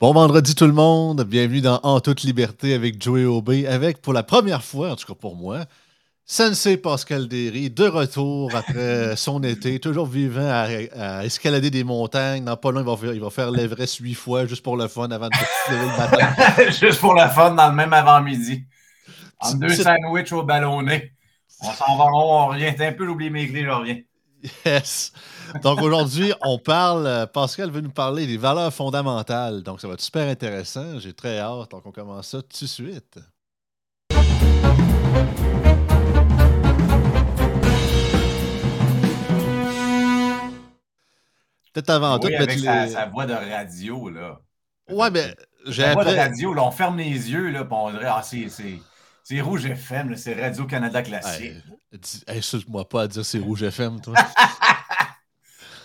Bon vendredi tout le monde, bienvenue dans En toute liberté avec Joey Aubé, avec pour la première fois, en tout cas pour moi, Sensei Pascal Derry, de retour après son été, toujours vivant à, escalader des montagnes. Dans pas long, il va faire, il va faire l'Everest huit fois juste pour le fun avant de se lever le matin. juste pour le fun dans le même avant-midi. En deux sandwichs au ballonné. On s'en va, on revient. un peu, j'oublie mes clés, je reviens. Yes. Donc aujourd'hui, on parle, euh, Pascal veut nous parler des valeurs fondamentales. Donc ça va être super intéressant. J'ai très hâte. Donc on commence ça tout de suite. Peut-être avant tout. Avec sa, voix de radio, là. Ouais, mais j'ai La voix de radio, là, on ferme les yeux, là, puis on dirait, ah, c'est Rouge FM, c'est Radio-Canada Classique. Hey, moi pas à dire c'est Rouge FM, toi.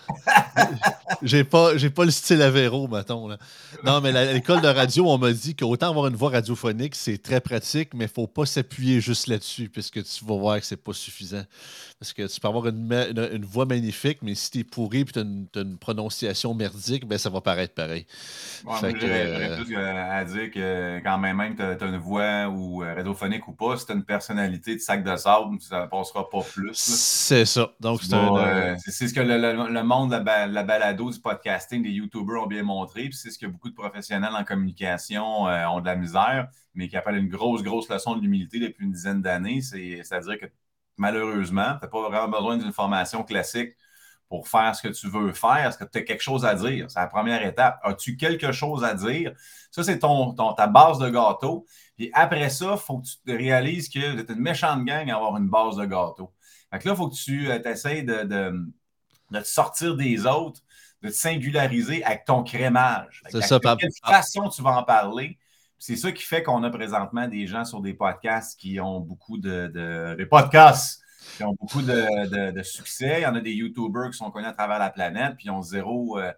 j'ai pas, j'ai pas le style Avéro, mettons. Là. Non, mais à l'école de radio, on m'a dit qu'autant avoir une voix radiophonique, c'est très pratique, mais il faut pas s'appuyer juste là-dessus, puisque tu vas voir que c'est pas suffisant. Parce que tu peux avoir une, une, voix magnifique, mais si tu es pourri et tu as, une prononciation merdique, ben ça va paraître pareil. j'aurais plus à dire que quand même, même tu as, une voix ou euh, radiophonique ou pas, si tu as une personnalité de sac de sable, ça ne passera pas plus. C'est ça. Donc, euh, c'est ce que le, monde de la, balado du podcasting des YouTubers ont bien montré, puis c'est ce que beaucoup de professionnels en communication euh, ont de la misère, mais qui appellent une grosse, grosse leçon de l'humilité depuis une dizaine d'années. C'est-à-dire que malheureusement, tu n'as pas vraiment besoin d'une formation classique pour faire ce que tu veux faire. Est-ce que tu as quelque chose à dire? C'est la première étape. As-tu quelque chose à dire? Ça, c'est ton, ta base de gâteau. Puis après ça, il faut que tu te réalises que tu es une méchante gang à avoir une base de gâteau. Fait là, il faut que tu euh, essaies de, te sortir des autres, de te singulariser avec ton crémage. C'est ça, De quelle façon tu vas en parler? C'est ça qui fait qu'on a présentement des gens sur des podcasts qui ont beaucoup de, des podcasts qui ont beaucoup de, succès. Il y en a des YouTubers qui sont connus à travers la planète, puis ils ont zéro, euh,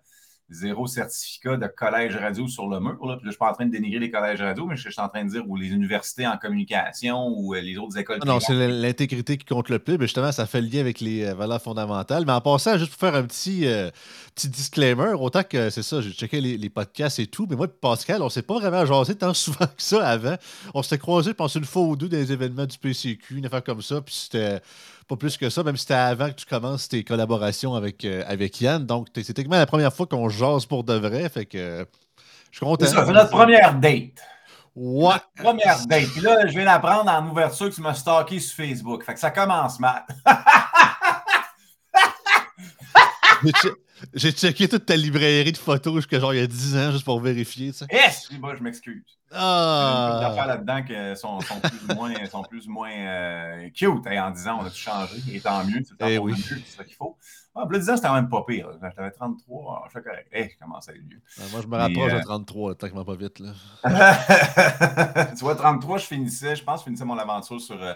zéro certificat de collège radio sur le mur. Là. Puis là, je ne suis pas en train de dénigrer les collèges radio, mais je suis en train de dire ou les universités en communication ou euh, les autres écoles. Ah non, c'est l'intégrité qui compte le plus. Mais justement, ça fait le lien avec les euh, valeurs fondamentales. Mais en passant, juste pour faire un petit, euh, petit disclaimer, autant que c'est ça, j'ai checké les, podcasts et tout, mais moi Pascal, on ne s'est pas vraiment jasé tant souvent que ça avant. On s'était croisés, je pense, une fois ou deux dans les événements du PCQ, une affaire comme ça, puis c'était pas plus que ça, même si c'était avant que tu commences tes collaborations avec, euh, avec Yann. Donc, c'est techniquement la première fois qu'on jase pour de vrai. Fait que je suis content. C'est ça, c'est notre première date. Ouais. première date. Puis là, je viens d'apprendre en ouverture que tu m'as stalké sur Facebook. Fait que ça commence mal. J'ai checké toute ta librairie de photos jusqu'à genre il y a 10 ans juste pour vérifier. Ça. Yes! Moi, je m'excuse. Ah! Il y a affaires là-dedans qui sont, sont, plus ou moins, sont plus ou moins euh, cute en disant on a tout changé et tant mieux. C'est eh oui. c'est ça qu'il faut. Ah, plus 10 ans, c'était quand même pas pire. J'avais 33, je suis correct. Hey, je commence à être vieux. Ah, moi, je me rapproche de 33, tant que pas vite. Là. tu vois, 33, je finissais, je pense, je finissais mon aventure sur. Euh,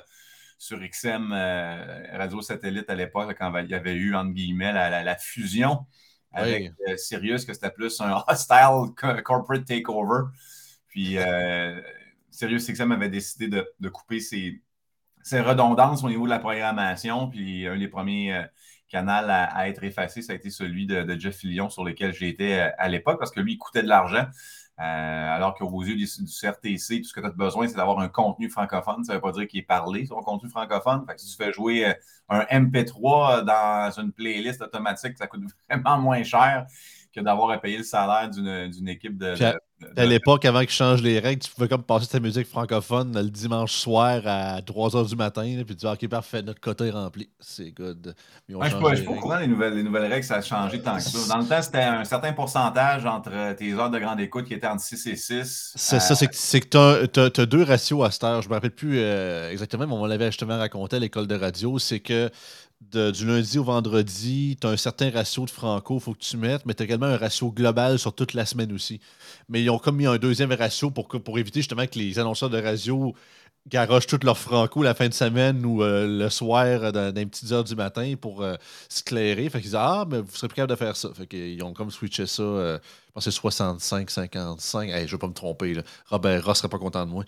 sur XM euh, Radio Satellite à l'époque, quand il y avait eu, entre guillemets, la, fusion avec euh, Sirius, que c'était plus un hostile corporate takeover. Puis euh, Sirius XM avait décidé de, couper ses, redondances au niveau de la programmation. Puis un des premiers canaux à, être effacé, ça a été celui de, Jeff Fillion sur lequel j'étais à l'époque, parce que lui, il coûtait de l'argent. Euh, alors qu'aux yeux du, CRTC, tout ce que tu as besoin, c'est d'avoir un contenu francophone. Ça ne veut pas dire qu'il est parlé, son contenu francophone. Fait que si tu fais jouer euh, un MP3 dans une playlist automatique, ça coûte vraiment moins cher que d'avoir à payer le salaire d'une équipe de, à l'époque, avant qu'ils changent les règles, tu pouvais comme passer ta musique francophone le dimanche soir à 3 h du matin, puis tu dis OK, parfait, notre côté est rempli. C'est good. je ne suis pas au courant des nouvelles, les nouvelles règles, ça a changé tant que ça. Dans le temps, c'était un certain pourcentage entre tes heures de grande écoute qui étaient entre 6 et 6. C'est ça, c'est que tu as, deux ratios à cette heure. Je ne me rappelle plus euh, exactement, mais on l'avait justement raconté à l'école de radio. C'est que du lundi au vendredi, tu as un certain ratio de franco, il faut que tu mettes, mais tu as également un ratio global sur toute la semaine aussi. Mais ils ont comme mis un deuxième ratio pour, pour éviter justement que les annonceurs de radio garochent tout leur franco la fin de semaine ou euh, le soir dans, les petites heures du matin pour euh, s'éclairer. Fait qu'ils disent Ah, mais vous serez plus capable de faire ça. Fait qu'ils ont comme switché ça. Euh, je pense que c'est 65, 55. Hey, je ne vais pas me tromper. Robert Ross serait pas content de moi.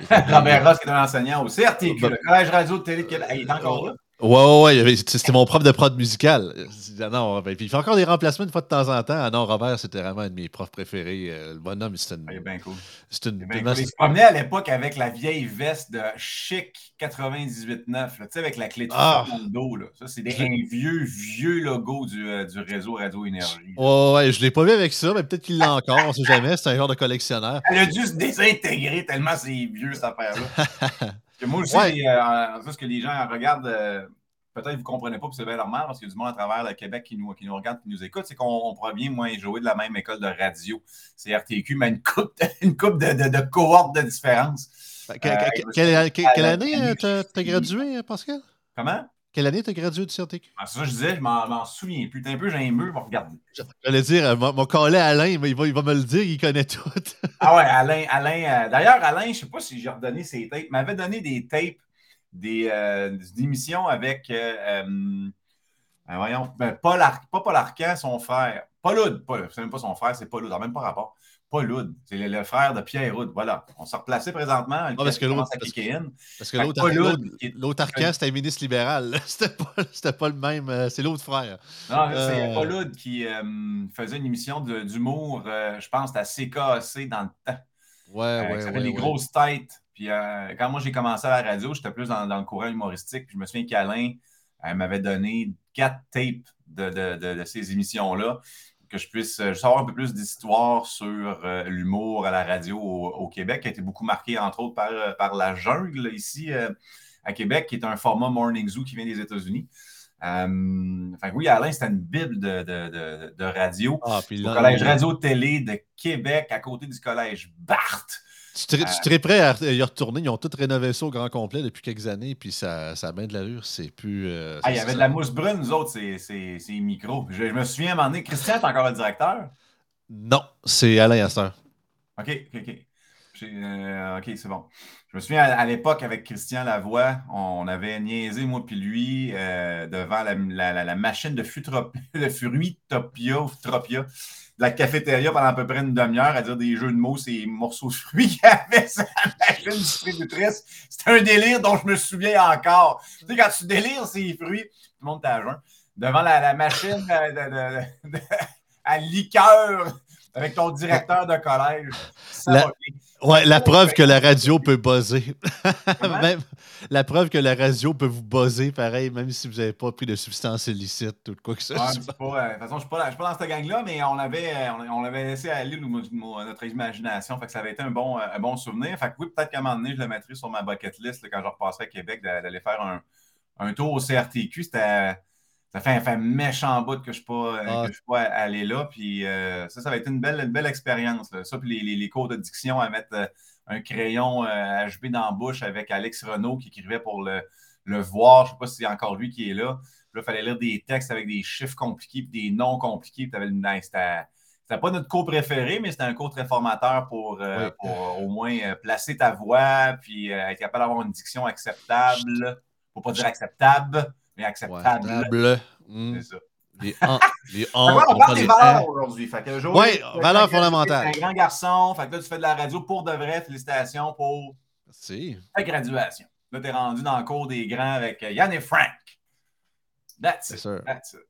Robert Ross qui est un enseignant au CRTQ, le Collège Radio de Télé. il est encore là. Ouais, ouais, ouais. C'était mon prof de prod musical. Non, ben, puis il fait encore des remplacements une fois de temps en temps. Ah non, Robert, c'était vraiment un de mes profs préférés. Euh, le bonhomme, c'était une. Ah, il est bien cool. C'est une. Il, il se promenait à l'époque avec la vieille veste de chic 98.9, tu sais, avec la clé de ah. dans le dos. Là. Ça, c'est un vieux, vieux logo du, euh, du réseau Radio Énergie. Ouais, ouais, je l'ai pas vu avec ça, mais peut-être qu'il l'a encore, on sait jamais. C'est un genre de collectionneur. Elle a dû se désintégrer tellement c'est vieux, cette affaire-là. moi aussi, ouais. euh, ce que les gens regardent. Euh, peut-être que vous ne comprenez pas, puis c'est bien normal, parce qu'il y a du monde à travers le Québec qui nous, qui nous regarde, qui nous écoute, c'est qu'on provient, moi, jouer de la même école de radio. C'est RTQ, mais une coupe de, une coupe de, de, de cohortes de différence. Euh, quelle, quelle, année tu as, gradué, Pascal? Comment? Quelle année tu as gradué du CRTQ? Ah, ça, je disais, je m'en souviens plus. T'es un peu j'aime pour regarder. J'allais dire, euh, mon, mon collègue Alain, mais il va, il va me le dire, il connaît tout. ah ouais, Alain, Alain. Euh, d'ailleurs, Alain, je ne sais pas si j'ai redonné ses tapes, il m'avait donné des tapes des, euh, émissions avec, euh, euh, voyons, ben, Paul pas Paul Arcan, son frère. Paul Oud, c'est même pas son frère, c'est Paul Oud, même pas rapport. Paul c'est le, frère de Pierre Oud. Voilà. On s'est replacé présentement. Ah, parce que l'autre, parce, que l'autre Arcan, c'était un ministre libéral. C'était pas, pas le même. c'est l'autre frère. Non, c'est Paul Oud qui faisait une émission d'humour, je pense, à CKC dans le temps. Ouais, ouais. Ça s'appelle Les grosses têtes. Puis euh, quand moi j'ai commencé à la radio, j'étais plus dans, le courant humoristique. Puis je me souviens qu'Alain m'avait donné quatre tapes de, ces émissions-là, que je puisse euh, savoir un peu plus d'histoire sur euh, l'humour à la radio au, Québec, qui a été beaucoup marqué, entre autres, par, par La Jungle ici à Québec, qui est un format Morning Zoo qui vient des États-Unis. enfin, oui, Alain, c'était une bible de, radio. Ah, au Collège Radio-Télé de Québec, à côté du Collège Barthes. Tu serais prêt à y retourner? Ils ont tout rénové ça au grand complet depuis quelques années, puis ça, ça a bien de l'allure. C'est plus. Euh, ah, il y avait de la mousse brune, nous autres, c'est micro. Je, je, me souviens à un moment donné, Christian, t'es encore le directeur? Non, c'est Alain Astor. OK, OK, OK. Euh, OK, c'est bon. Je me souviens à, l'époque avec Christian Lavoie, on avait niaisé, moi puis lui, euh, devant la, la, la, machine de, de Fruitopia, Futropia la cafétéria pendant à peu près une demi-heure à dire des jeux de mots, ces morceaux de fruits qu'il avait la machine distributrice. C'était un délire dont je me souviens encore. Tu sais, quand tu délires ces fruits, tout le monde t'a devant la, machine à liqueur avec ton directeur de collège. La, ouais, la preuve que la radio peut buzzer. même, la preuve que la radio peut vous buzzer, pareil, même si vous n'avez pas pris de substances illicites ou de quoi que ce soit. Euh, de toute façon, je ne suis, pas dans cette gang-là, mais on avait, on, avait laissé aller notre imagination. Fait que ça avait été un bon, un bon souvenir. Fait que oui, peut-être qu'à un moment donné, je le mettrai sur ma bucket list quand je repasserai à Québec d'aller faire un, un tour au CRTQ. C'était ça fait un, méchant bout que je ne suis pas allé là. Puis euh, ça, ça va être une belle, belle expérience. Ça, puis les, les, cours de diction à mettre euh, un crayon HB euh, dans la bouche avec Alex Renault qui écrivait pour le, le voir. Je ne sais pas si c'est encore lui qui est là. Puis là, il fallait lire des textes avec des chiffres compliqués puis des noms compliqués. Puis c'était c'était pas notre cours préféré, mais c'était un cours très formateur pour, au moins placer ta voix, puis être capable d'avoir une diction acceptable. Pour pas dire acceptable acceptable. Hmm. C'est ça. Les en, les en, on, parle des valeurs aujourd'hui. Oui, valeurs fondamentales. un grand garçon. Fait que là, tu fais de la radio pour de vrai. Félicitations pour ta graduation. Là, tu es rendu dans le cours des grands avec Yann et Frank. That's it. That's it.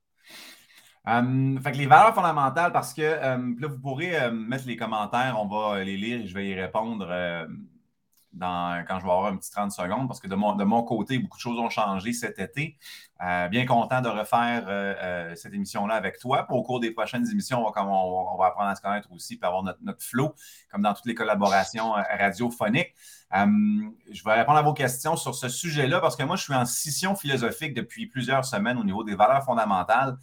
Um, fait que les valeurs fondamentales, parce que um, là, vous pourrez um, mettre les commentaires, on va les lire et je vais y répondre quand je vais avoir un petit 30 secondes, parce que de mon, de mon côté, beaucoup de choses ont changé cet été. Euh, bien content de refaire euh, euh, cette émission-là avec toi. Au cours des prochaines émissions, on va, on, va apprendre à se connaître aussi, puis avoir notre, notre flow, comme dans toutes les collaborations radiophoniques. je vais répondre à vos questions sur ce sujet-là, parce que moi, je suis en scission philosophique depuis plusieurs semaines au niveau des valeurs fondamentales.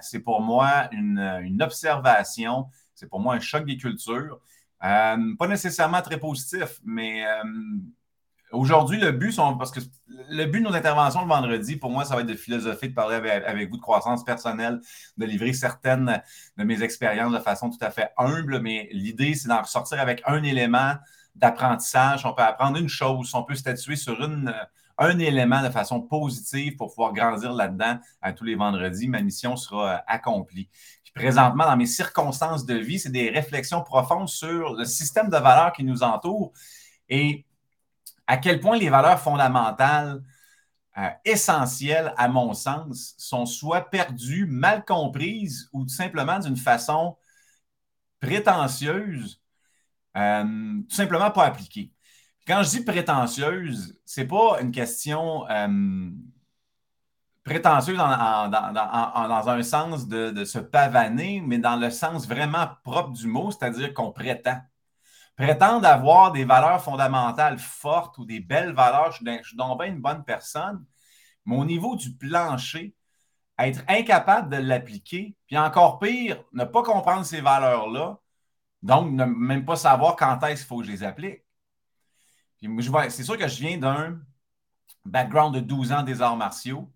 c'est pour moi une, une observation, c'est pour moi un choc des cultures. Euh, pas nécessairement très positif, mais euh, aujourd'hui, le but, parce que le but de nos interventions le vendredi, pour moi, ça va être de philosopher, de parler avec, vous de croissance personnelle, de livrer certaines de mes expériences de façon tout à fait humble, mais l'idée, c'est d'en ressortir avec un élément d'apprentissage. On peut apprendre une chose, on peut statuer sur un élément de façon positive pour pouvoir grandir là-dedans à tous les vendredis. Ma mission sera euh, accomplie présentement dans mes circonstances de vie, c'est des réflexions profondes sur le système de valeurs qui nous entoure et à quel point les valeurs fondamentales euh, essentielles, à mon sens, sont soit perdues, mal comprises ou tout simplement d'une façon prétentieuse, euh, tout simplement pas appliquée. Quand je dis prétentieuse, c'est pas une question euh, prétentieuse dans, un sens de, de, se pavaner, mais dans le sens vraiment propre du mot, c'est-à-dire qu'on prétend prétendre avoir des valeurs fondamentales fortes ou des belles valeurs, je, suis donc bien une bonne personne, mais au niveau du plancher, être incapable de l'appliquer, puis encore pire, ne pas comprendre ces valeurs-là, donc ne même pas savoir quand est-ce qu'il faut que je les applique. C'est sûr que je viens d'un background de 12 ans des arts martiaux.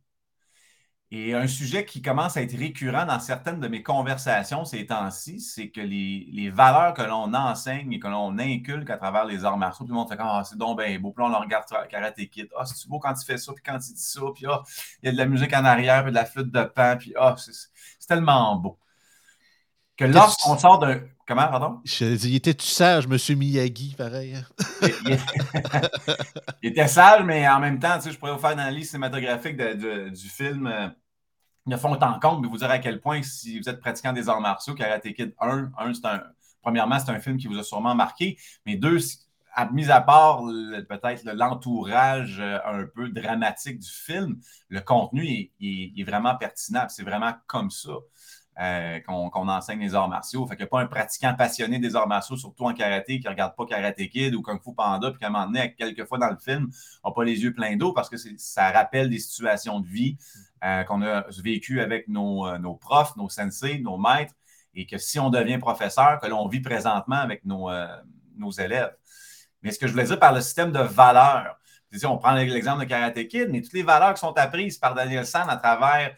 Et un sujet qui commence à être récurrent dans certaines de mes conversations ces temps-ci, c'est que les, valeurs que l'on enseigne et que l'on inculque à travers les arts martiaux, tout le monde fait comme ah, c'est donc bien beau. Puis là, on le regarde Karate Kid. Ah, c'est beau quand tu fais ça, puis quand tu dis ça, puis ah, il y a de la musique en arrière, puis de la flûte de pan, puis ah, c'est tellement beau. Que lorsqu'on sort d'un. Comment, pardon? Je dit, il était-tu sage, M. Miyagi, pareil? Hein? il, était sage, mais en même temps, tu sais, je pourrais vous faire une analyse cinématographique du film euh, Ne font en compte, mais vous dire à quel point, si vous êtes pratiquant des arts martiaux, Karate Kid 1, c'est un. Premièrement, c'est un film qui vous a sûrement marqué, mais deux, à, mis à part peut-être l'entourage euh, un peu dramatique du film, le contenu est vraiment pertinent. C'est vraiment comme ça. Euh, qu'on enseigne les arts martiaux. Fait n'y a pas un pratiquant passionné des arts martiaux, surtout en karaté, qui ne regarde pas Karate Kid ou Kung Fu Panda, puis qu'à un moment donné, quelques fois dans le film, n'a pas les yeux pleins d'eau parce que ça rappelle des situations de vie euh, qu'on a vécues avec nos, euh, nos, profs, nos sensei, nos maîtres, et que si on devient professeur, que l'on vit présentement avec nos, nos élèves. Mais ce que je voulais dire par le système de valeurs, on prend l'exemple de Karate Kid, mais toutes les valeurs qui sont apprises par Daniel San à travers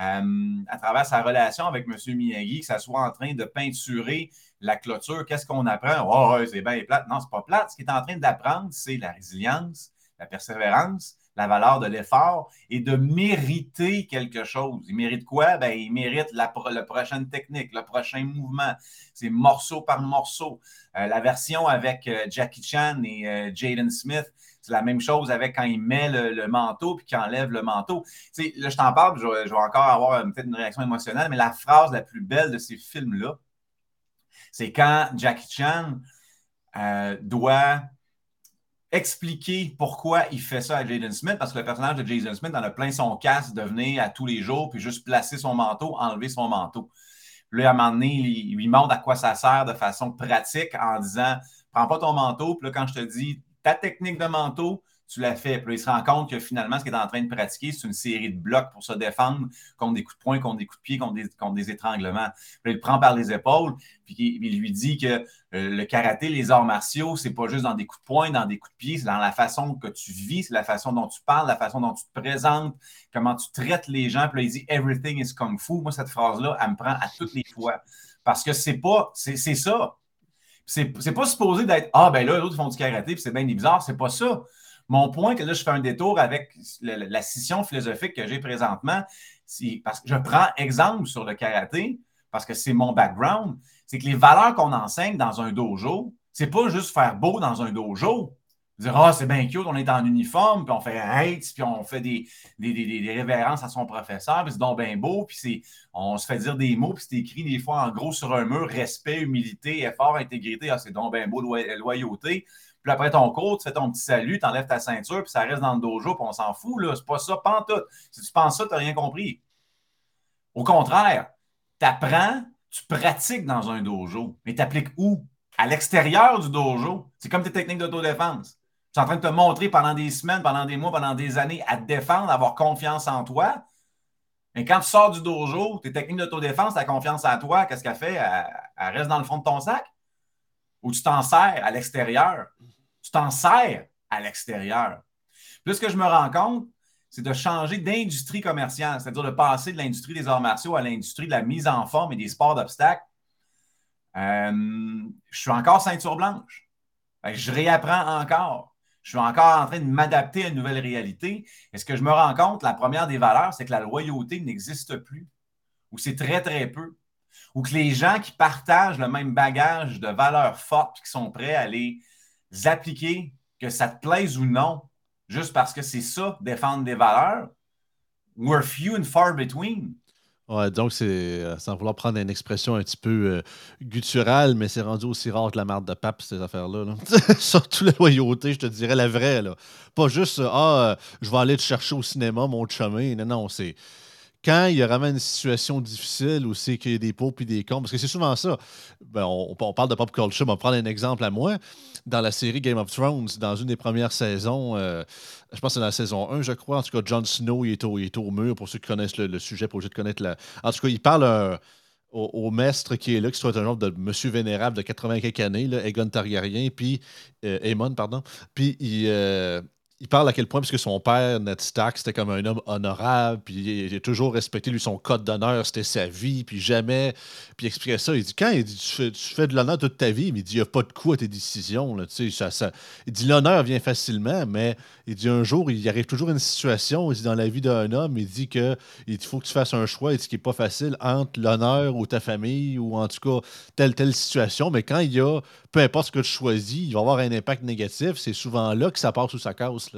euh, à travers sa relation avec M. Miyagi, que ça soit en train de peinturer la clôture, qu'est-ce qu'on apprend? Oh, c'est bien plate. Non, c'est pas plate. Ce qu'il est en train d'apprendre, c'est la résilience, la persévérance, la valeur de l'effort et de mériter quelque chose. Il mérite quoi? Ben, il mérite la, prochaine technique, le prochain mouvement. C'est morceau par morceau. Euh, la version avec euh, Jackie Chan et Jaden Smith, c'est la même chose avec quand il met le, manteau puis qu'il enlève le manteau. Là, je t'en parle, je, vais encore avoir peut-être une réaction émotionnelle, mais la phrase la plus belle de ces films-là, c'est quand Jackie Chan euh, doit expliquer pourquoi il fait ça à Jaden Smith, parce que le personnage de Jaden Smith en a plein son casque de venir à tous les jours, puis juste placer son manteau, enlever son manteau. Là, à un moment donné, il, lui montre à quoi ça sert de façon pratique en disant Prends pas ton manteau, puis là, quand je te dis ta technique de manteau, tu l'as fait. Puis il se rend compte que finalement, ce qu'il est en train de pratiquer, c'est une série de blocs pour se défendre contre des coups de poing, contre des coups de pied, contre des, étranglements. Puis il le prend par les épaules, puis il, lui dit que euh, le karaté, les arts martiaux, c'est pas juste dans des coups de poing, dans des coups de pied, c'est dans la façon que tu vis, c'est la façon dont tu parles, la façon dont tu te présentes, comment tu traites les gens. Puis là, il dit Everything is Kung Fu. Moi, cette phrase-là, elle me prend à toutes les fois. Parce que c'est pas, c'est ça. C'est pas supposé d'être Ah, ben là, l'autre font du karaté, puis c'est bien bizarre. C'est pas ça. Mon point, que là, je fais un détour avec la, scission philosophique que j'ai présentement, c'est parce que je prends exemple sur le karaté, parce que c'est mon background, c'est que les valeurs qu'on enseigne dans un dojo, c'est pas juste faire beau dans un dojo dire Ah, c'est bien cute, on est en uniforme, puis on fait un puis on fait des, des, révérences à son professeur, puis c'est donc bien beau, puis on se fait dire des mots, puis c'est écrit des fois en gros sur un mur respect, humilité, effort, intégrité. Ah, c'est donc bien beau, loyauté. Puis après ton cours, tu fais ton petit salut, tu enlèves ta ceinture, puis ça reste dans le dojo, puis on s'en fout, là. C'est pas ça, pas tout. Si tu penses ça, tu n'as rien compris. Au contraire, tu apprends, tu pratiques dans un dojo, mais tu appliques où? À l'extérieur du dojo. C'est comme tes techniques d'autodéfense. Tu es en train de te montrer pendant des semaines, pendant des mois, pendant des années à te défendre, à avoir confiance en toi. Mais quand tu sors du dojo, tes techniques d'autodéfense, ta confiance en toi, qu'est-ce qu'elle fait? Elle, reste dans le fond de ton sac? Ou tu t'en sers à l'extérieur? Tu t'en sers à l'extérieur. Ce que je me rends compte, c'est de changer d'industrie commerciale, c'est-à-dire de passer de l'industrie des arts martiaux à l'industrie de la mise en forme et des sports d'obstacles. Euh, je suis encore ceinture blanche. Je réapprends encore je suis encore en train de m'adapter à une nouvelle réalité. Et ce que je me rends compte, la première des valeurs, c'est que la loyauté n'existe plus, ou c'est très, très peu, ou que les gens qui partagent le même bagage de valeurs fortes, qui sont prêts à les appliquer, que ça te plaise ou non, juste parce que c'est ça, défendre des valeurs. We're few and far between. Ouais, donc c'est euh, sans vouloir prendre une expression un petit peu euh, gutturale, mais c'est rendu aussi rare que la marde de pape, ces affaires-là. Là. Surtout la loyauté, je te dirais la vraie. Là. Pas juste Ah, je vais aller te chercher au cinéma, mon chemin. Non, non, c'est quand il y a vraiment une situation difficile où c'est qu'il y a des pots et des cons, parce que c'est souvent ça. Ben, on, parle de pop culture, mais on va prendre un exemple à moi. Dans la série Game of Thrones, dans une des premières saisons, euh, je pense que c'est dans la saison 1, je crois. En tout cas, Jon Snow, il est au, mur, pour ceux qui connaissent le, sujet, pour ceux de connaître la. En tout cas, il parle euh, au, maître qui est là, qui soit un genre de monsieur vénérable de 80 quelques années, là, Aegon Targaryen, puis euh, Aemon, pardon. Puis il, il parle à quel point, parce que son père, Ned Stark, c'était comme un homme honorable, puis il a toujours respecté, lui, son code d'honneur, c'était sa vie, puis jamais. Puis il expliquait ça. Il dit quand il dit, tu, fais, de l'honneur toute ta vie, mais il dit il n'y a pas de coup à tes décisions. Là, ça, ça, il dit l'honneur vient facilement, mais il dit un jour, il arrive toujours une situation, il dit dans la vie d'un homme, il dit que il faut que tu fasses un choix, il dit qu'il n'est pas facile entre l'honneur ou ta famille, ou en tout cas telle, telle situation. Mais quand il y a, peu importe ce que tu choisis, il va avoir un impact négatif. C'est souvent là que ça passe ou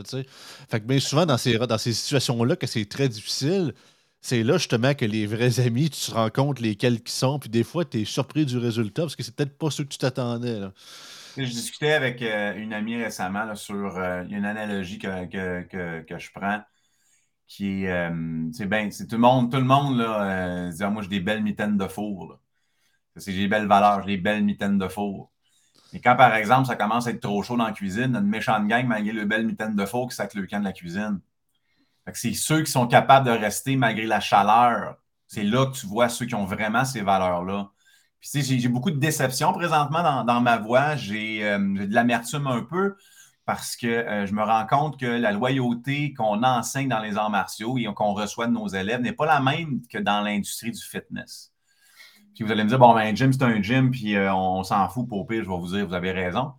fait que bien souvent, dans ces, situations-là, que c'est très difficile, c'est là justement que les vrais amis, tu te rends compte lesquels qui sont, puis des fois, tu es surpris du résultat parce que c'est peut-être pas ce que tu t'attendais. Je discutais avec euh, une amie récemment sur euh, une analogie que, je prends qui est euh, c'est bien, c'est tout le monde, tout le monde là, moi j'ai des belles mitaines de four. J'ai des belles valeurs, j'ai des belles mitaines de four. Et quand, par exemple, ça commence à être trop chaud dans la cuisine, une méchante gang, malgré le belle mitaine de faux qui sac le camp de la cuisine. C'est ceux qui sont capables de rester malgré la chaleur. C'est là que tu vois ceux qui ont vraiment ces valeurs-là. J'ai beaucoup de déception présentement dans, ma voix. Euh, j'ai de l'amertume un peu parce que euh, je me rends compte que la loyauté qu'on enseigne dans les arts martiaux et qu'on reçoit de nos élèves n'est pas la même que dans l'industrie du fitness. Puis vous allez me dire, bon, ben, un gym, c'est un gym, puis euh, on, s'en fout, pour pire, je vais vous dire, vous avez raison.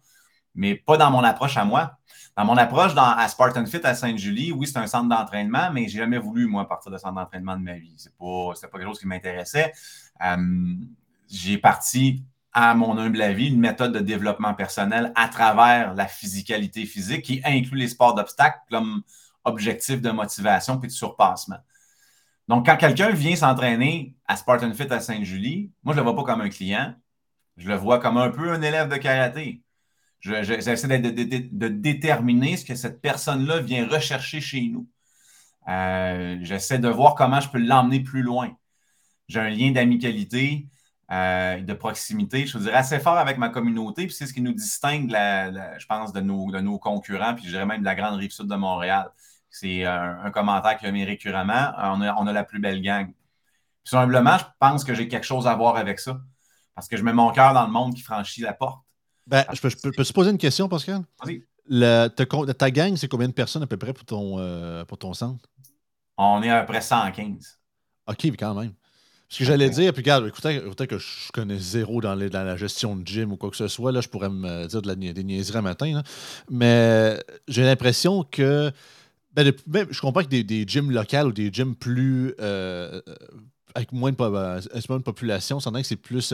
Mais pas dans mon approche à moi. Dans mon approche dans, à Spartan Fit à Sainte-Julie, oui, c'est un centre d'entraînement, mais j'ai jamais voulu, moi, partir de centre d'entraînement de ma vie. C'est pas, pas quelque chose qui m'intéressait. Euh, j'ai parti à mon humble avis, une méthode de développement personnel à travers la physicalité physique qui inclut les sports d'obstacles comme objectif de motivation puis de surpassement. Donc, quand quelqu'un vient s'entraîner à Spartan Fit à Sainte-Julie, moi, je ne le vois pas comme un client. Je le vois comme un peu un élève de karaté. J'essaie de, déterminer ce que cette personne-là vient rechercher chez nous. Euh, j'essaie de voir comment je peux l'emmener plus loin. J'ai un lien d'amicalité, euh, de proximité, je dirais, assez fort avec ma communauté. Puis c'est ce qui nous distingue, je pense, de nos concurrents, puis je dirais même de la grande rive sud de Montréal. C'est un, commentaire qui mis récurremment. On a, la plus belle gang. Puis, humblement, je pense que j'ai quelque chose à voir avec ça. Parce que je mets mon cœur dans le monde qui franchit la porte. Ben, je peux, je peux, te poser une question, Pascal? Oui. ta, gang, c'est combien de personnes à peu près pour ton, euh, pour ton centre? On est à peu près 115. OK, quand même. Ce que j'allais dire, puis regarde, écoutez, que je connais zéro dans, dans, la gestion de gym ou quoi que ce soit, là, je pourrais me dire de la, des niaiseries matin, mais j'ai l'impression que ben, ben, je comprends que des, des, gyms locales ou des gyms plus. Euh, euh, avec moins de, euh, de population, c'est que c'est plus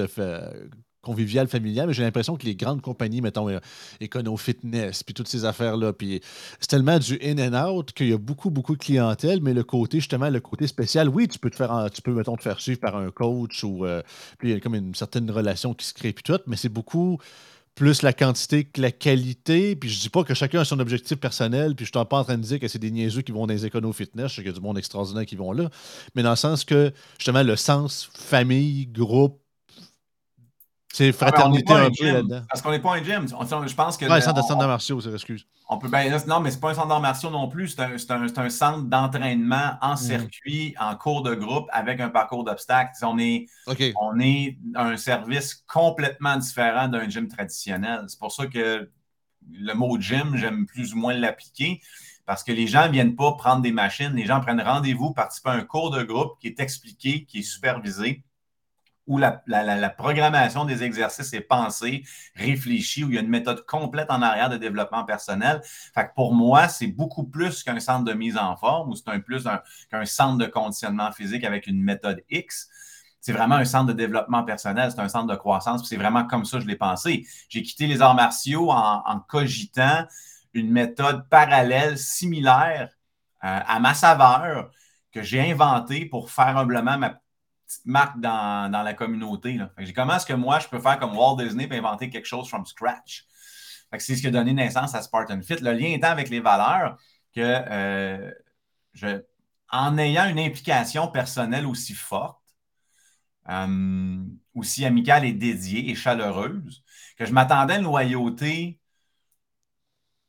convivial, familial, mais j'ai l'impression que les grandes compagnies, mettons, Econo Fitness, puis toutes ces affaires-là, puis c'est tellement du in and out qu'il y a beaucoup, beaucoup de clientèle, mais le côté, justement, le côté spécial, oui, tu peux te faire, tu peux, mettons, te faire suivre par un coach ou, puis il y a comme une certaine relation qui se crée, puis tout, mais c'est beaucoup plus la quantité que la qualité. Puis je dis pas que chacun a son objectif personnel, puis je suis pas en train de dire que c'est des niaiseux qui vont dans les éconos fitness, je sais qu'il y a du monde extraordinaire qui vont là, mais dans le sens que, justement, le sens famille, groupe, c'est ah, fraternité un, peu là-dedans. Parce qu'on n'est pas un gym. je pense que. Ouais, un centre d'arts martiaux, excuse. On peut, ben, non, mais c'est pas un centre d'arts martiaux non plus. C'est un, un, centre d'entraînement en mm. circuit, en cours de groupe, avec un parcours d'obstacles. On est, on est un service complètement différent d'un gym traditionnel. C'est pour ça que le mot gym, j'aime plus ou moins l'appliquer. Parce que les gens ne viennent pas prendre des machines, les gens prennent rendez-vous, participent à un cours de groupe qui est expliqué, qui est supervisé où la, programmation des exercices est pensée, réfléchie, où il y a une méthode complète en arrière de développement personnel. Fait pour moi, c'est beaucoup plus qu'un centre de mise en forme ou c'est un plus qu'un centre de conditionnement physique avec une méthode X. C'est vraiment un centre de développement personnel, c'est un centre de croissance. C'est vraiment comme ça que je l'ai pensé. J'ai quitté les arts martiaux en, cogitant une méthode parallèle, similaire euh, à ma saveur que j'ai inventée pour faire humblement ma marque dans, la communauté. J'ai comment est-ce que moi, je peux faire comme Walt Disney et inventer quelque chose from scratch? C'est ce qui a donné naissance à Spartan Fit. Le lien étant avec les valeurs que euh, je, en ayant une implication personnelle aussi forte, euh, aussi amicale et dédiée et chaleureuse, que je m'attendais à une loyauté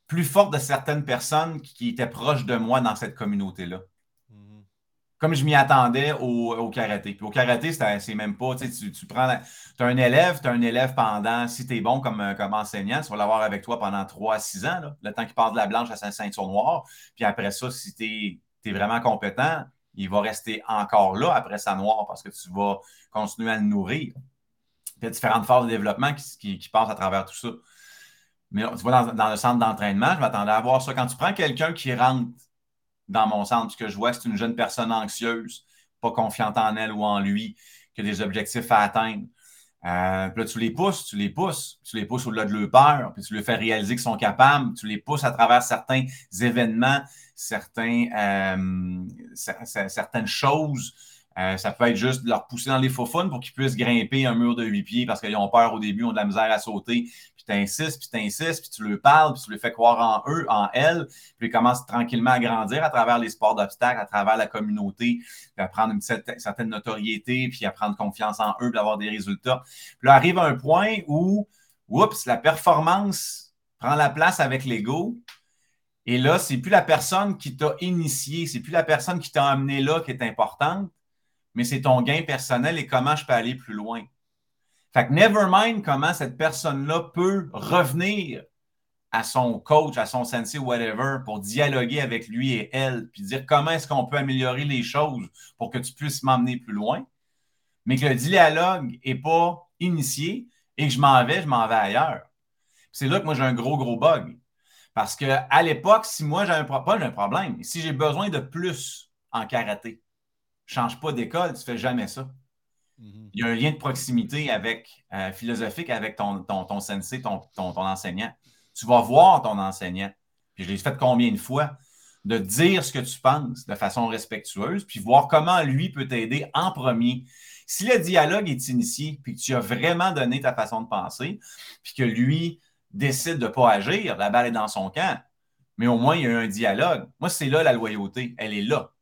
plus forte de certaines personnes qui étaient proches de moi dans cette communauté-là. Comme je m'y attendais au, karaté. Puis au karaté, c'est même pas, tu, tu prends, as un élève, tu as un élève pendant, si tu es bon comme, comme enseignant, tu vas l'avoir avec toi pendant 3 à 6 ans, le temps qu'il part de la blanche à sa ceinture noire. Puis après ça, si tu es vraiment compétent, il va rester encore là après sa noire parce que tu vas continuer à le nourrir. il y a différentes phases de développement qui, passent à travers tout ça. Mais tu vois, dans, le centre d'entraînement, je m'attendais à voir ça. Quand tu prends quelqu'un qui rentre dans mon centre, ce que je vois, c'est une jeune personne anxieuse, pas confiante en elle ou en lui, qui a des objectifs à atteindre. Euh, puis là, tu les pousses, tu les pousses, tu les pousses au-delà de leur peur, puis tu leur fais réaliser qu'ils sont capables, tu les pousses à travers certains événements, certains, euh, certaines choses. Euh, ça peut être juste de leur pousser dans les faux pour qu'ils puissent grimper un mur de huit pieds parce qu'ils ont peur au début, ont de la misère à sauter. Puis tu insistes, puis tu insistes, puis tu leur parles, puis tu leur fais croire en eux, en elles. Puis ils commencent tranquillement à grandir à travers les sports d'obstacles, à travers la communauté, puis à prendre une certaine notoriété, puis à prendre confiance en eux, puis d'avoir des résultats. Puis là arrive un point où, oups, la performance prend la place avec l'ego. Et là, c'est plus la personne qui t'a initié, c'est plus la personne qui t'a amené là qui est importante, mais c'est ton gain personnel et comment je peux aller plus loin. Fait que never mind comment cette personne-là peut revenir à son coach, à son sensei, whatever, pour dialoguer avec lui et elle, puis dire comment est-ce qu'on peut améliorer les choses pour que tu puisses m'emmener plus loin, mais que le dialogue n'est pas initié et que je m'en vais, je m'en vais ailleurs. C'est là que moi j'ai un gros, gros bug. Parce qu'à l'époque, si moi j'ai un, un problème, si j'ai besoin de plus en karaté, change pas d'école, tu ne fais jamais ça. Il y a un lien de proximité avec, euh, philosophique avec ton, ton, ton sensei, ton, ton, enseignant. Tu vas voir ton enseignant. Puis je l'ai fait combien de fois? De dire ce que tu penses de façon respectueuse, puis voir comment lui peut t'aider en premier. Si le dialogue est initié, puis que tu as vraiment donné ta façon de penser, puis que lui, décide de ne pas agir, la balle est dans son camp. Mais au moins, il y a un dialogue. Moi, c'est là la loyauté. Elle est là.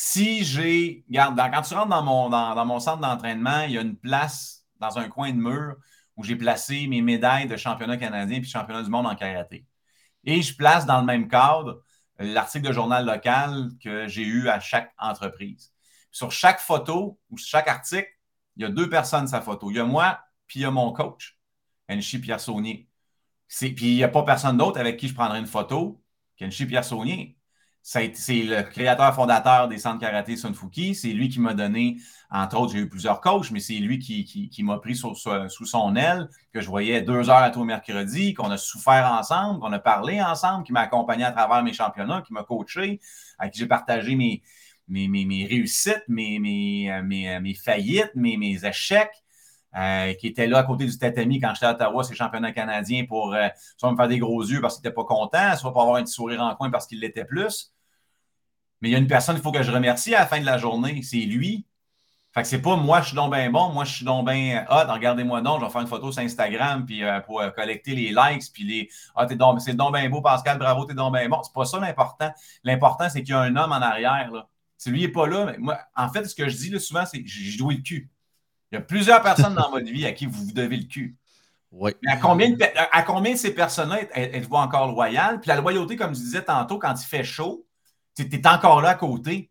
Si j'ai. Regarde, quand tu rentres dans mon, centre d'entraînement, il y a une place dans un coin de mur où j'ai placé mes médailles de championnat canadien puis championnat du monde en karaté. Et je place dans le même cadre l'article de journal local que j'ai eu à chaque entreprise. Sur chaque photo ou chaque article, il y a deux personnes sa photo. Il y a moi, puis il y a mon coach, Enchi Pierre Saunier. Puis il n'y a pas personne d'autre avec qui je prendrais une photo qu'Enchi Pierre Saunier. C'est le créateur fondateur des centres karaté Sunfuki. C'est lui qui m'a donné, entre autres, j'ai eu plusieurs coachs, mais c'est lui qui, m'a pris sous, son aile, que je voyais deux heures à tout mercredi, qu'on a souffert ensemble, qu'on a parlé ensemble, qui m'a accompagné à travers mes championnats, qui m'a coaché, avec qui j'ai partagé mes, réussites, mes, mes, faillites, mes, échecs. Euh, qui était là à côté du tatami quand j'étais à Ottawa, ces championnats canadiens, pour euh, soit me faire des gros yeux parce qu'il n'était pas content, soit pour avoir un petit sourire en coin parce qu'il l'était plus. Mais il y a une personne qu'il faut que je remercie à la fin de la journée, c'est lui. Fait que c'est pas moi, je suis donc bien bon, moi, je suis donc bien hot, regardez-moi donc, je vais faire une photo sur Instagram puis, euh, pour collecter les likes, puis les Ah, c'est donc bien beau, Pascal, bravo, t'es donc bien bon. C'est pas ça l'important. L'important, c'est qu'il y a un homme en arrière. Là. Si lui n'est pas là, moi, en fait, ce que je dis là, souvent, c'est je dois le cul. Il y a plusieurs personnes dans votre vie à qui vous vous devez le cul. Oui. Mais à combien, de, à combien de ces personnes-là êtes-vous encore loyales? Puis la loyauté, comme je disais tantôt, quand il fait chaud, tu es encore là à côté.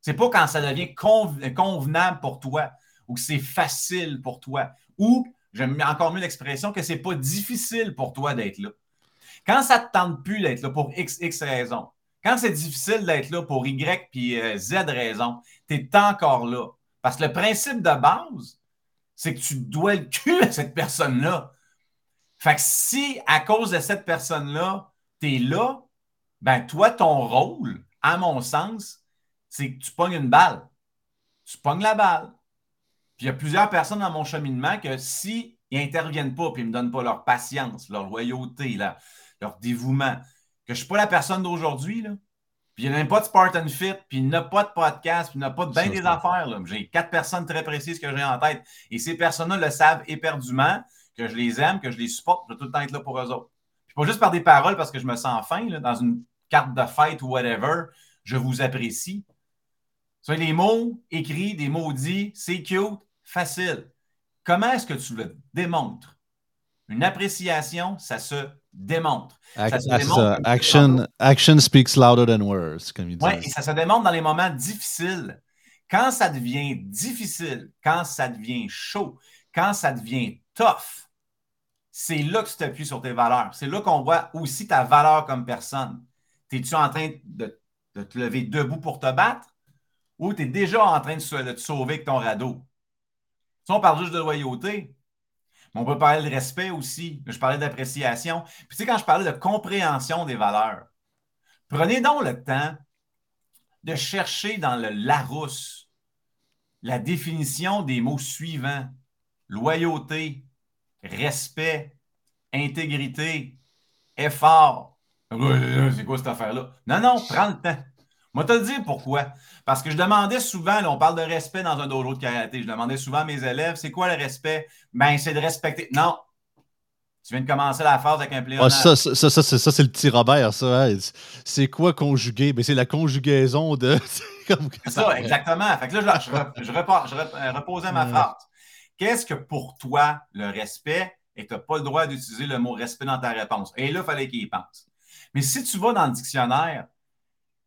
C'est pas quand ça devient convenable pour toi ou que c'est facile pour toi ou, j'aime encore mieux l'expression, que c'est pas difficile pour toi d'être là. Quand ça te tente plus d'être là pour X, X raisons, quand c'est difficile d'être là pour Y puis euh, Z raisons, tu es encore là. Parce que le principe de base, c'est que tu dois le cul à cette personne-là. Fait que si, à cause de cette personne-là, tu es là, ben toi, ton rôle, à mon sens, c'est que tu pognes une balle. Tu pognes la balle. Puis il y a plusieurs personnes dans mon cheminement que si ils n'interviennent pas, puis ils ne me donnent pas leur patience, leur loyauté, leur dévouement, que je ne suis pas la personne d'aujourd'hui, puis il n'y a même pas de Spartan Fit, puis il n'y a pas de podcast, puis il n'y a pas de bien des affaires. J'ai quatre personnes très précises que j'ai en tête. Et ces personnes-là le savent éperdument, que je les aime, que je les supporte, je vais tout le temps être là pour eux autres. Puis pas juste par des paroles parce que je me sens fin, dans une carte de fête ou whatever, je vous apprécie. Ce sont des mots écrits, des mots dits, c'est cute, facile. Comment est-ce que tu le démontres? Une appréciation, ça se démontre. action, action speaks louder than words, comme il dit. Oui, et ça se démontre dans les moments difficiles. Quand ça devient difficile, quand ça devient chaud, quand ça devient tough, c'est là que tu t'appuies sur tes valeurs. C'est là qu'on voit aussi ta valeur comme personne. Es-tu en train de, te lever debout pour te battre? Ou tu es déjà en train de, te sauver avec ton radeau? Si on parle juste de loyauté, on peut parler de respect aussi. Je parlais d'appréciation. Puis tu sais, quand je parlais de compréhension des valeurs, prenez donc le temps de chercher dans le Larousse la définition des mots suivants loyauté, respect, intégrité, effort. C'est quoi cette affaire-là? Non, non, prends le temps. Moi, te le dire pourquoi. Parce que je demandais souvent, on parle de respect dans un dojo de karaté, je demandais souvent à mes élèves, c'est quoi le respect? Ben, c'est de respecter. Non. Tu viens de commencer la phase avec un pléonasme. Ah, ça, ça, ça, ça c'est le petit Robert, ça. Hein. C'est quoi conjuguer? Ben, c'est la conjugaison de. ça, exactement. Fait que là, je, je, reposais ma phrase. Qu'est-ce que pour toi le respect? Et tu n'as pas le droit d'utiliser le mot respect dans ta réponse? Et là, il fallait qu'il y pense. Mais si tu vas dans le dictionnaire,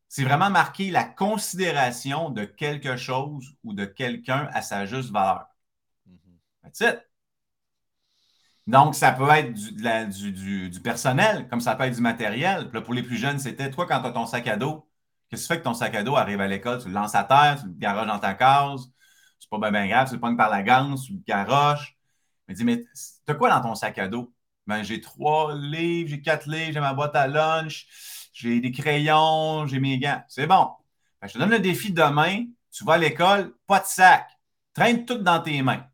c'est vraiment marquer la considération de quelque chose ou de quelqu'un à sa juste valeur. That's it. Donc, ça peut être du, personnel, comme ça peut être du matériel. pour les plus jeunes, c'était toi, quand tu as ton sac à dos, qu'est-ce que tu fais que ton sac à dos? Arrive à l'école? Tu le lances à terre, tu le garoches dans ta case. C'est pas bien, grave, tu le pognes par la ganse, tu le garoches. Mais dis, mais tu as quoi dans ton sac à dos? Ben, j'ai trois livres, j'ai quatre livres, j'ai ma boîte à lunch j'ai des crayons, j'ai mes gants. C'est bon. je te donne le défi demain. Tu vas à l'école, pas de sac. Traîne tout dans tes mains.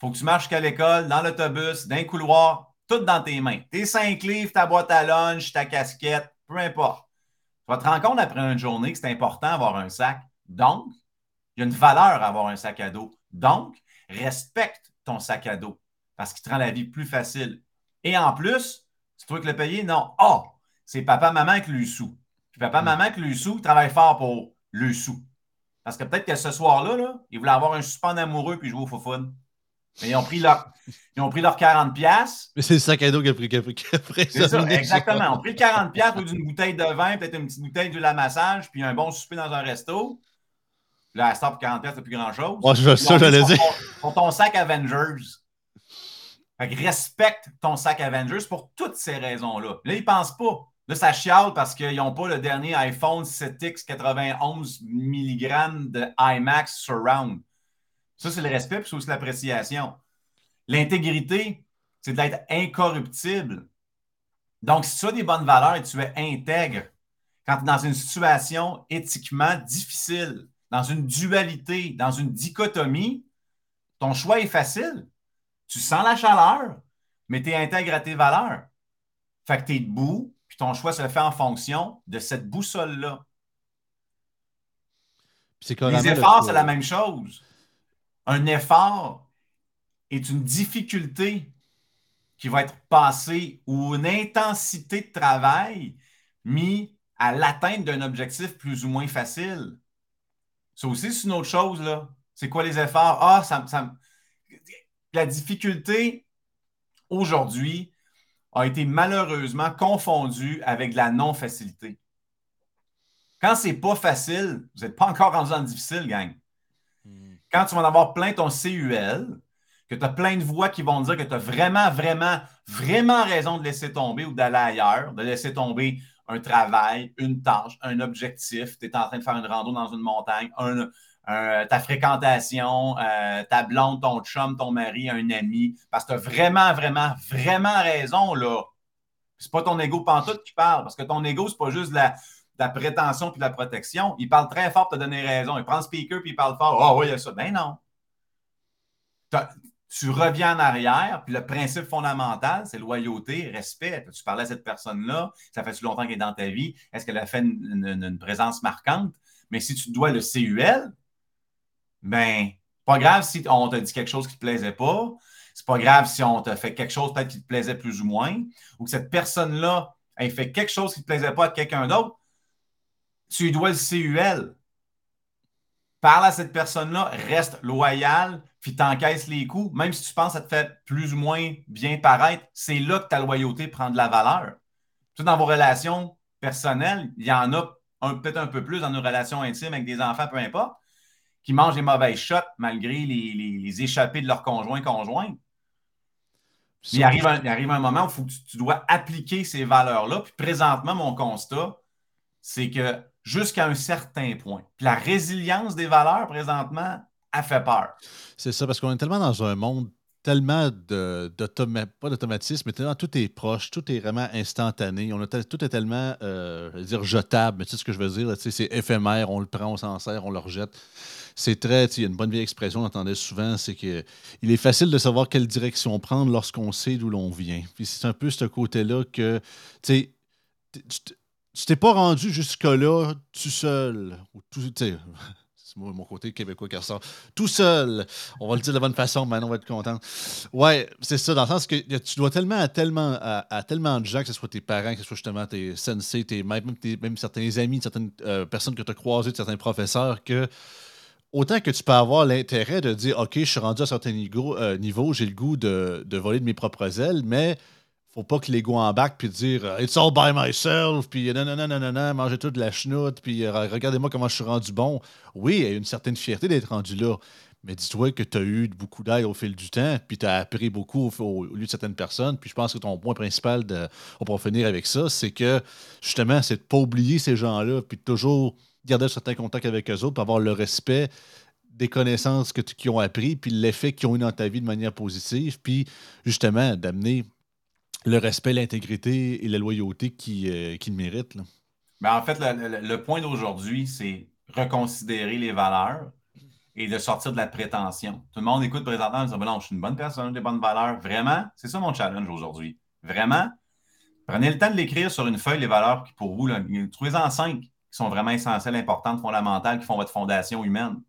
faut que tu marches jusqu'à l'école, dans l'autobus, dans un couloir, tout dans tes mains. Tes cinq livres, ta boîte à lunch, ta casquette, peu importe. Tu vas te rendre compte après une journée que c'est important d'avoir un sac. Donc, il y a une valeur à avoir un sac à dos. Donc, respecte ton sac à dos parce qu'il te rend la vie plus facile. Et en plus, tu trouves que le payer? Non. oh, c'est papa-maman qui le sous. Puis papa-maman qui le sous travaille fort pour le sous. Parce que peut-être que ce soir-là, là, ils voulaient avoir un suspens amoureux puis jouer au fofun. Mais ils ont pris leur, ils ont pris leurs 40 pièces. Mais c'est le sac à dos qui a pris, qui a pris, C'est ça, exactement. Ils ont pris 40 pièces ou d'une bouteille de vin, peut-être une petite bouteille de la massage, puis un bon souper dans un resto. Là, à ce pour 40 pièces, c'est plus grand-chose. Moi, je ça, j'allais dire. Pour ton sac Avengers. Fait respecte ton sac Avengers pour toutes ces raisons-là. Là, ils ne pensent pas. Là, ça chiale parce qu'ils n'ont pas le dernier iPhone 7X 91 mg de IMAX Surround. Ça, c'est le respect, puis c'est aussi l'appréciation. L'intégrité, c'est d'être incorruptible. Donc, si tu as des bonnes valeurs et tu es intègre, quand tu es dans une situation éthiquement difficile, dans une dualité, dans une dichotomie, ton choix est facile. Tu sens la chaleur, mais tu es intègre à tes valeurs. Fait que tu es debout, ton choix se fait en fonction de cette boussole-là. Les efforts, c'est la même chose. Un effort est une difficulté qui va être passée ou une intensité de travail mis à l'atteinte d'un objectif plus ou moins facile. Ça aussi, c'est une autre chose. là. C'est quoi les efforts? Ah, ça, ça... La difficulté aujourd'hui, a été malheureusement confondu avec la non-facilité. Quand c'est pas facile, vous n'êtes pas encore dans le difficile, gang. Hmm. Quand tu vas en avoir plein ton CUL, que tu as plein de voix qui vont dire que tu as vraiment, vraiment, vraiment raison de laisser tomber ou d'aller ailleurs, de laisser tomber un travail, une tâche, un objectif. Tu es en train de faire une rando dans une montagne, un, ta fréquentation, euh, ta blonde, ton chum, ton mari, un ami, parce que tu as vraiment, vraiment, vraiment raison, là. C'est pas ton ego pantoute qui parle, parce que ton ego, c'est pas juste la, prétention puis la protection. Il parle très fort pour te donner raison. Il prend le speaker puis il parle fort. Ah oh, oui, il y a ça. Ben non. tu reviens en arrière, puis le principe fondamental, c'est loyauté, respect. Tu parlais à cette personne-là, ça fait-tu longtemps qu'elle est dans ta vie? Est-ce qu'elle a fait une, présence marquante? Mais si tu dois le CUL, ben, pas grave si on t'a dit quelque chose qui ne te plaisait pas. C'est pas grave si on t'a fait quelque chose peut-être qui te plaisait plus ou moins, ou que cette personne-là ait fait quelque chose qui ne te plaisait pas à quelqu'un d'autre. Tu lui dois le CUL. Parle à cette personne-là, reste loyal, puis t'encaisses les coups, même si tu penses que ça te fait plus ou moins bien paraître, c'est là que ta loyauté prend de la valeur. Tout dans vos relations personnelles, il y en a peut-être un peu plus dans nos relations intimes avec des enfants, peu importe, qui mangent des mauvaises shots malgré les, échappées de leurs conjoints conjoints. Il arrive, un, il arrive un moment où tu, tu dois appliquer ces valeurs-là. Puis présentement, mon constat, c'est que jusqu'à un certain point, la résilience des valeurs présentement, fait peur. C'est ça, parce qu'on est tellement dans un monde tellement de, pas d'automatisme, mais tellement tout est proche, tout est vraiment instantané. On a tout est tellement, euh, dire, jetable, mais tu sais ce que je veux dire, c'est éphémère, on le prend, on s'en sert, on le rejette. C'est très, il y a une bonne vieille expression, on entendait souvent, c'est que il est facile de savoir quelle direction prendre lorsqu'on sait d'où l'on vient. Puis c'est un peu ce côté-là que, tu sais, tu t'es pas rendu jusque-là tout seul. Ou tout, mon côté québécois qui ressort. Tout seul. On va le dire de la bonne façon, maintenant on va être content. Ouais, c'est ça, dans le sens que tu dois tellement à tellement, à, tellement de gens, que ce soit tes parents, que ce soit justement tes sensei, tes même, même certains amis, certaines euh, personnes que tu as croisées, certains professeurs, que autant que tu peux avoir l'intérêt de dire OK, je suis rendu à un certain niveau, niveau j'ai le goût de, de, voler de mes propres ailes, mais faut pas que l'ego embarque puis dire euh, It's all by myself, puis non, non, non, non, non, non, mangez tout de la chenoute, puis euh, regardez-moi comment je suis rendu bon. Oui, il y a une certaine fierté d'être rendu là. Mais dis-toi que tu as eu beaucoup d'aide au fil du temps, puis tu as appris beaucoup au, lieu de certaines personnes. Puis je pense que ton point principal, on pourra finir avec ça, c'est que justement, c'est de pas oublier ces gens-là, puis toujours garder un certain contact avec eux autres, pour avoir le respect des connaissances qu'ils ont appris, puis l'effet qu'ils ont eu dans ta vie de manière positive, puis justement d'amener le respect, l'intégrité et la loyauté qui, euh, méritent. Là. Ben, en fait, le, point d'aujourd'hui, c'est reconsidérer les valeurs et de sortir de la prétention. Tout le monde écoute présentement en disant ben non, je suis une bonne personne, j'ai des bonnes valeurs. Vraiment, c'est ça mon challenge aujourd'hui. Vraiment, prenez le temps de l'écrire sur une feuille, les valeurs qui pour vous, trouvez-en cinq qui sont vraiment essentielles, importantes, fondamentales, qui font votre fondation humaine.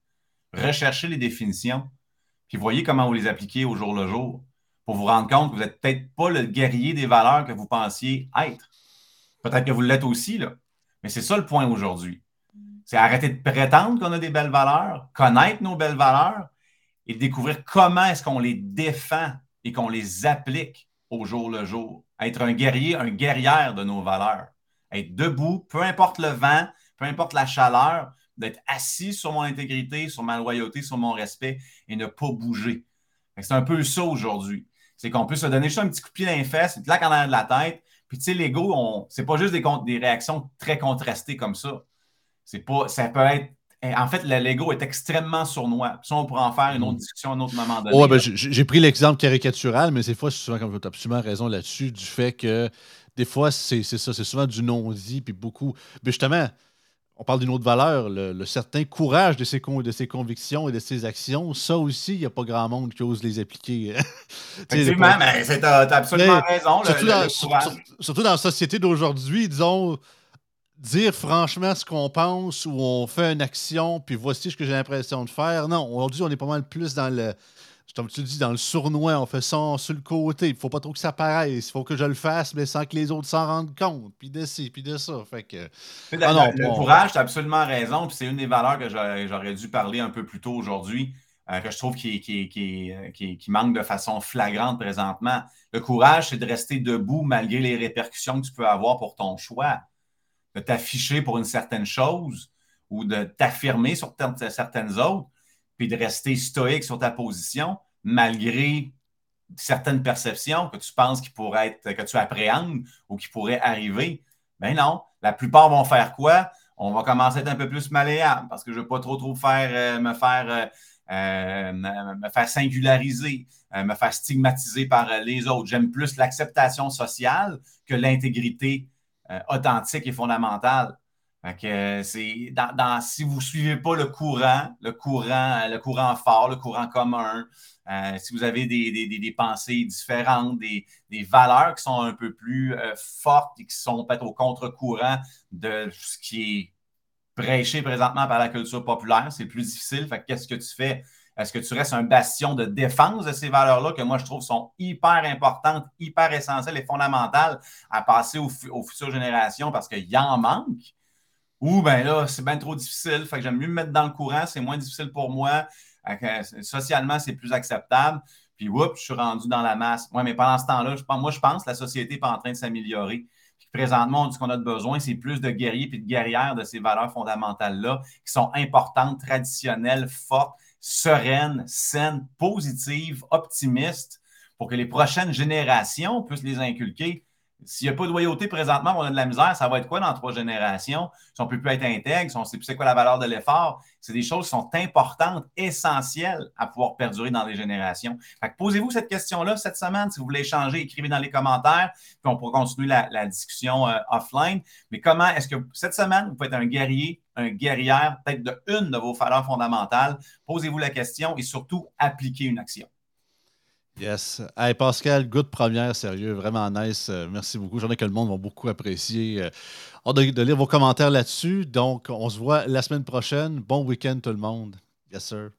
Recherchez les définitions, puis voyez comment vous les appliquez au jour le jour pour vous rendre compte que vous n'êtes peut-être pas le guerrier des valeurs que vous pensiez être. Peut-être que vous l'êtes aussi. Mais c'est ça le point aujourd'hui. C'est arrêter de prétendre qu'on a des belles valeurs, connaître nos belles valeurs et découvrir comment est-ce qu'on les défend et qu'on les applique au jour le jour. Être un guerrier, un guerrière de nos valeurs. Être debout, peu importe le vent, peu importe la chaleur, d'être assis sur mon intégrité, sur ma loyauté, sur mon respect et ne pas bouger. C'est un peu ça aujourd'hui c'est qu'on peut se donner juste un petit coup de pied dans les fesses, une claque en arrière de la tête. Puis, tu sais, l'ego, c'est pas juste des, des réactions très contrastées comme ça. C'est pas, ça peut être eh, en fait, l'ego est extrêmement sournois. Ça, on pourrait en faire une autre mm. discussion à un autre moment donné. Ouais, ben, j'ai pris l'exemple caricatural, mais des fois, souvent, comme tu as absolument raison là-dessus, du fait que des fois, c'est ça, c'est souvent du non-dit, puis beaucoup. Mais justement, on parle d'une autre valeur, le, certain courage de ses, de ses convictions et de ses actions. Ça aussi, il n'y a pas grand monde qui ose les appliquer. Effectivement, mais tu as, absolument raison. surtout, dans, la société d'aujourd'hui, disons, dire franchement ce qu'on pense ou on fait une action, puis voici ce que j'ai l'impression de faire. Non, aujourd'hui, on est pas mal plus dans le comme tu dis, dans le sournois, on fait ça sur le côté. Il faut pas trop que ça paraisse. Il faut que je le fasse, mais sans que les autres s'en rendent compte. Puis de ci, puis de ça. Fait que. Ah le, courage, tu as absolument raison. Puis c'est une des valeurs que j'aurais dû parler un peu plus tôt aujourd'hui, euh, que je trouve qui, qui, qui, qui, manque de façon flagrante présentement. Le courage, c'est de rester debout malgré les répercussions que tu peux avoir pour ton choix. De t'afficher pour une certaine chose ou de t'affirmer sur certaines autres, puis de rester stoïque sur ta position malgré certaines perceptions que tu penses qui pourraient être, que tu appréhendes ou qui pourraient arriver. Ben non, la plupart vont faire quoi? On va commencer à être un peu plus malléable parce que je ne veux pas trop trop faire, euh, me faire euh, euh, me faire singulariser, me faire stigmatiser par les autres. J'aime plus l'acceptation sociale que l'intégrité authentique et fondamentale. Que c'est dans, si vous ne suivez pas le courant, le courant, le courant fort, le courant commun, euh, si vous avez des, pensées différentes, des, valeurs qui sont un peu plus euh, fortes et qui sont peut-être au contre-courant de ce qui est prêché présentement par la culture populaire, c'est plus difficile. Fait qu'est-ce que tu fais? Est-ce que tu restes un bastion de défense de ces valeurs-là que moi je trouve sont hyper importantes, hyper essentielles et fondamentales à passer aux, futures générations parce qu'il y en manque? Ou bien là, c'est bien trop difficile, fait que j'aime mieux me mettre dans le courant, c'est moins difficile pour moi. Socialement, c'est plus acceptable. Puis, oups, je suis rendu dans la masse. Oui, mais pendant ce temps-là, moi, je pense que la société n'est pas en train de s'améliorer. présentement, ce qu'on a besoin, c'est plus de guerriers et de guerrières de ces valeurs fondamentales-là qui sont importantes, traditionnelles, fortes, sereines, saines, positives, optimistes pour que les prochaines générations puissent les inculquer. S'il n'y a pas de loyauté présentement, on a de la misère, ça va être quoi dans trois générations? Si on ne peut plus être intègre, si on ne sait plus c'est quoi la valeur de l'effort, c'est des choses qui sont importantes, essentielles à pouvoir perdurer dans les générations. posez-vous cette question-là cette semaine. Si vous voulez échanger, écrivez dans les commentaires, puis on pourra continuer la, discussion euh, offline. Mais comment est-ce que cette semaine, vous pouvez être un guerrier, un guerrière, peut-être de une de vos valeurs fondamentales? Posez-vous la question et surtout appliquez une action. Yes. Hey Pascal, good première, sérieux, vraiment nice. Euh, merci beaucoup. J'en ai que le monde va beaucoup apprécier. Euh, hâte de, lire vos commentaires là-dessus. Donc, on se voit la semaine prochaine. Bon week-end, tout le monde. Yes, sir.